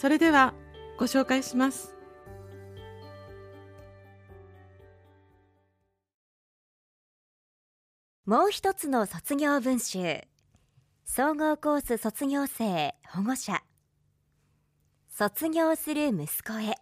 それではご紹介します。もう一つの卒業文集。総合コース卒業生保護者。卒業する息子へ。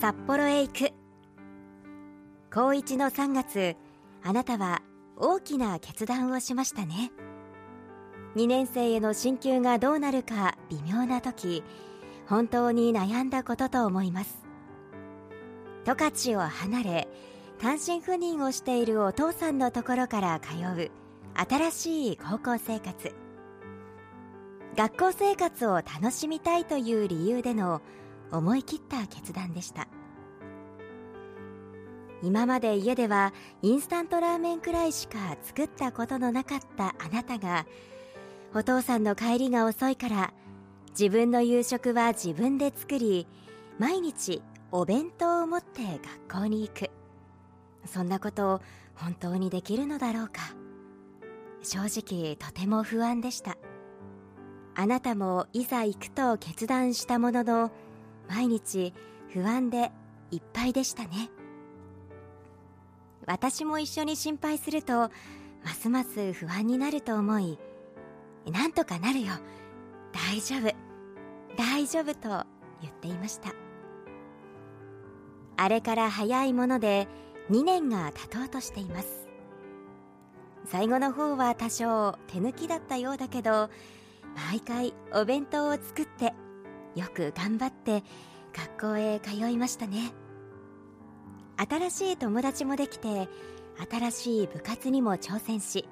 札幌へ行く。高1の3月あなたは大きな決断をしましたね。2年生への進級がどうなるか微妙な時本当に悩んだことと思います。十勝を離れ単身赴任をしているお父さんのところから通う新しい高校生活。学校生活を楽しみたいという理由での思い切った決断でした。今まで家ではインスタントラーメンくらいしか作ったことのなかったあなたがお父さんの帰りが遅いから自分の夕食は自分で作り毎日お弁当を持って学校に行く。そんなことを本当にできるのだろうか。正直とても不安でした。あなたもいざ行くと決断したものの毎日不安でいっぱいでしたね。私も一緒に心配するとますます不安になると思いなんとかなるよ。大丈夫。大丈夫と言っていました。あれから早いもので2年が経とうとしています。最後の方は多少手抜きだったようだけど毎回お弁当を作ってよく頑張って学校へ通いましたね。新しい友達もできて新しい部活にも挑戦し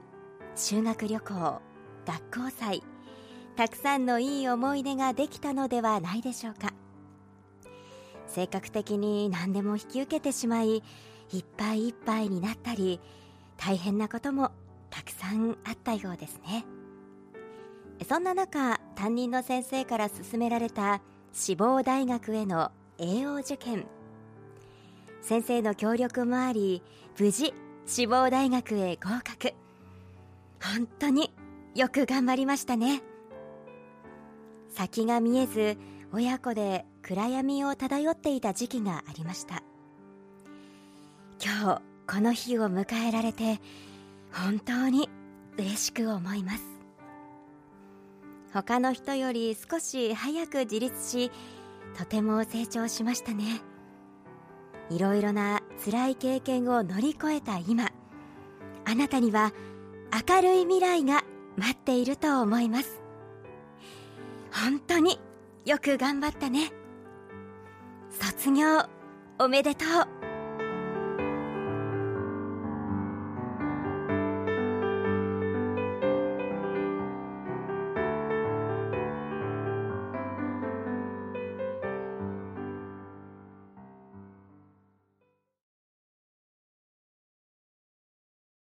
修学旅行学校祭たくさんのいい思い出ができたのではないでしょうか。性格的に何でも引き受けてしまいいっぱいいっぱいになったり大変なこともたくさんあったようですね。そんな中担任の先生から勧められた志望大学への栄養受験。先生の協力もあり無事志望大学へ合格。本当によく頑張りましたね。先が見えず親子で暗闇を漂っていた時期がありました。今日この日を迎えられて本当に嬉しく思います。他の人より少し早く自立しとても成長しましたね。いろいろな辛い経験を乗り越えた今あなたには明るい未来が待っていると思います。本当によく頑張ったね。卒業おめでとう。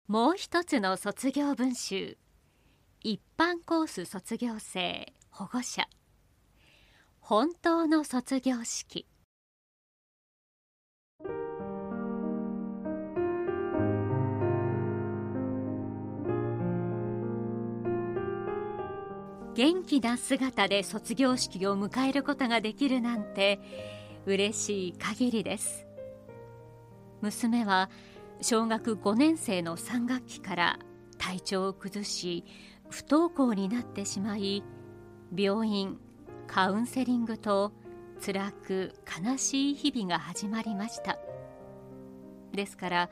もう一つの卒業文集。一般コース卒業生保護者。本当の卒業式。元気な姿で卒業式を迎えることができるなんて嬉しい限りです。娘は小学5年生の3学期から体調を崩し不登校になってしまい病院カウンセリングと辛く悲しい日々が始まりました。ですから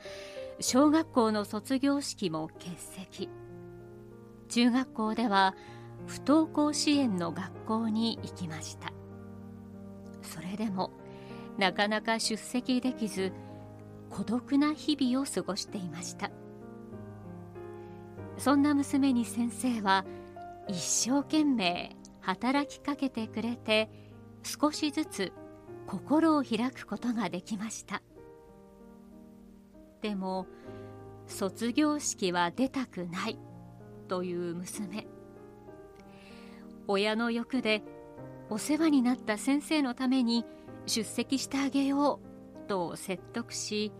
小学校の卒業式も欠席。中学校では不登校支援の学校に行きました。それでもなかなか出席できず孤独な日々を過ごしていました。そんな娘に先生は一生懸命働きかけてくれて少しずつ心を開くことができました。でも卒業式は出たくないという娘。親の欲でお世話になった先生のために出席してあげようと説得し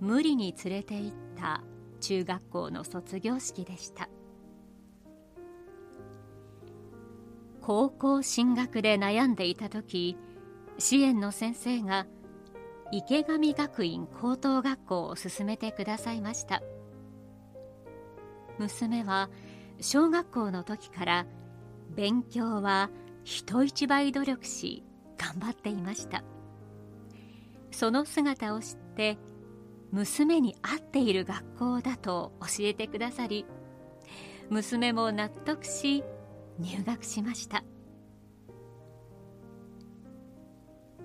無理に連れて行った中学校の卒業式でした。高校進学で悩んでいた時支援の先生が池上学院高等学校を勧めてくださいました。娘は小学校の時から勉強は人一倍努力し頑張っていました。その姿を知って娘に合っている学校だと教えてくださり娘も納得し入学しました。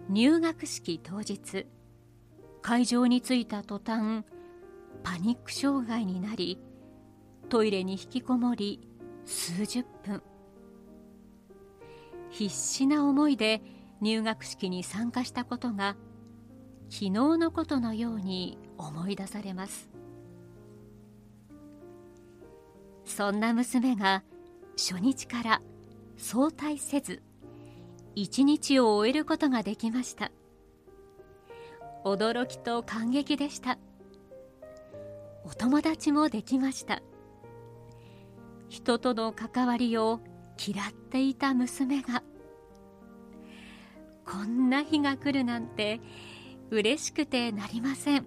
入学式当日会場に着いた途端パニック障害になりトイレに引きこもり数十分。必死な思いで入学式に参加したことが昨日のことのように思い出されます。そんな娘が初日から早退せず一日を終えることができました。驚きと感激でした。お友達もできました。人との関わりを嫌っていた娘がこんな日が来るなんて嬉しくてなりません。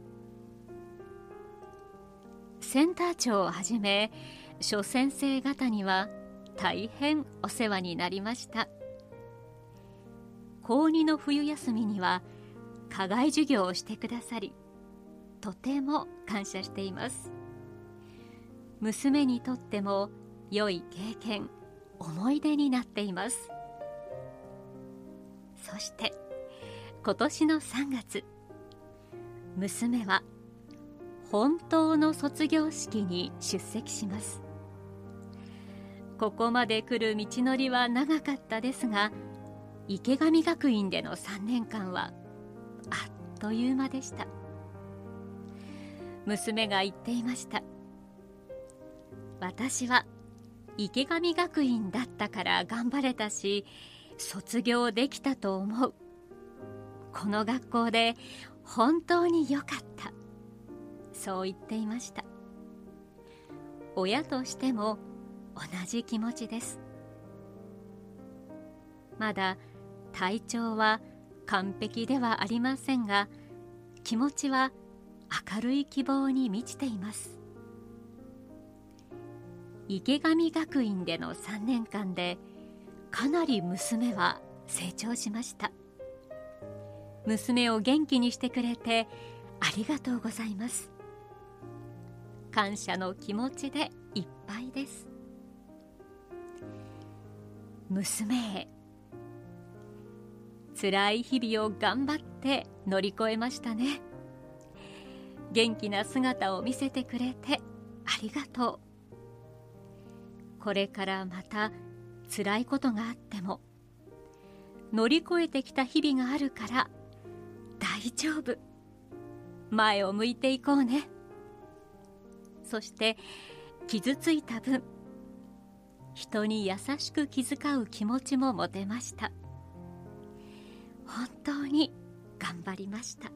センター長をはじめ諸先生方には大変お世話になりました。高2の冬休みには課外授業をしてくださりとても感謝しています。娘にとっても良い経験思い出になっています。そして今年の3月娘は本当の卒業式に出席します。ここまで来る道のりは長かったですが池上学院での3年間はあっという間でした。娘が言っていました。私は池上学院だったから頑張れたし卒業できたと思う。この学校で本当に良かった。そう言っていました。親としても同じ気持ちです。まだ体調は完璧ではありませんが気持ちは明るい希望に満ちています。池上学院での3年間でかなり娘は成長しました。娘を元気にしてくれてありがとうございます。感謝の気持ちでいっぱいです。娘へ辛い日々を頑張って乗り越えましたね。元気な姿を見せてくれてありがとう。これからまた辛いことがあっても乗り越えてきた日々があるから大丈夫。前を向いていこうね。そして傷ついた分人に優しく気遣う気持ちも持てました。本当に頑張りました。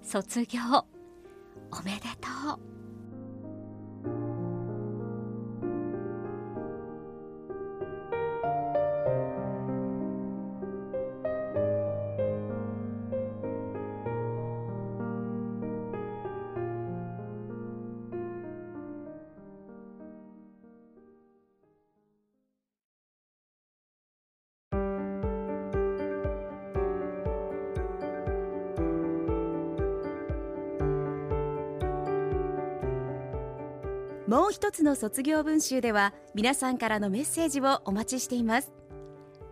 卒業おめでとう。もう一つの卒業文集では皆さんからのメッセージをお待ちしています。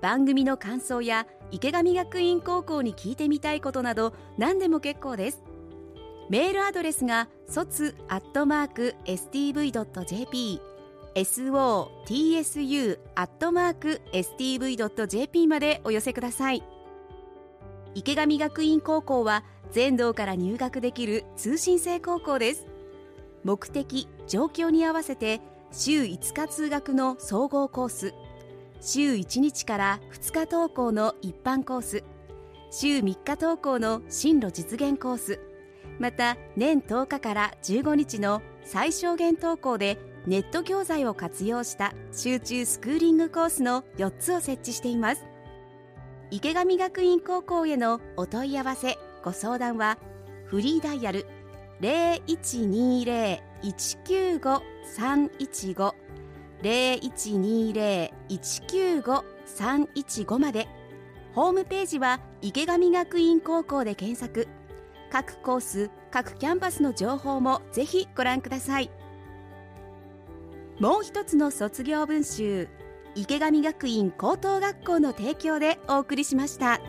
番組の感想や池上学院高校に聞いてみたいことなど何でも結構です。メールアドレスが卒アットマーク stv.jp sotsu アットマーク stv.jp までお寄せください。池上学院高校は全道から入学できる通信制高校です。目的状況に合わせて週5日通学の総合コース週1日から2日登校の一般コース週3日登校の進路実現コースまた年10日から15日の最小限登校でネット教材を活用した集中スクーリングコースの4つを設置しています。池上学院高校へのお問い合わせご相談はフリーダイヤル0120-195-315 0120-195-315まで。ホームページは池上学院高校で検索。各コース各キャンパスの情報もぜひご覧ください。もう一つの卒業文集池上学院高等学校の提供でお送りしました。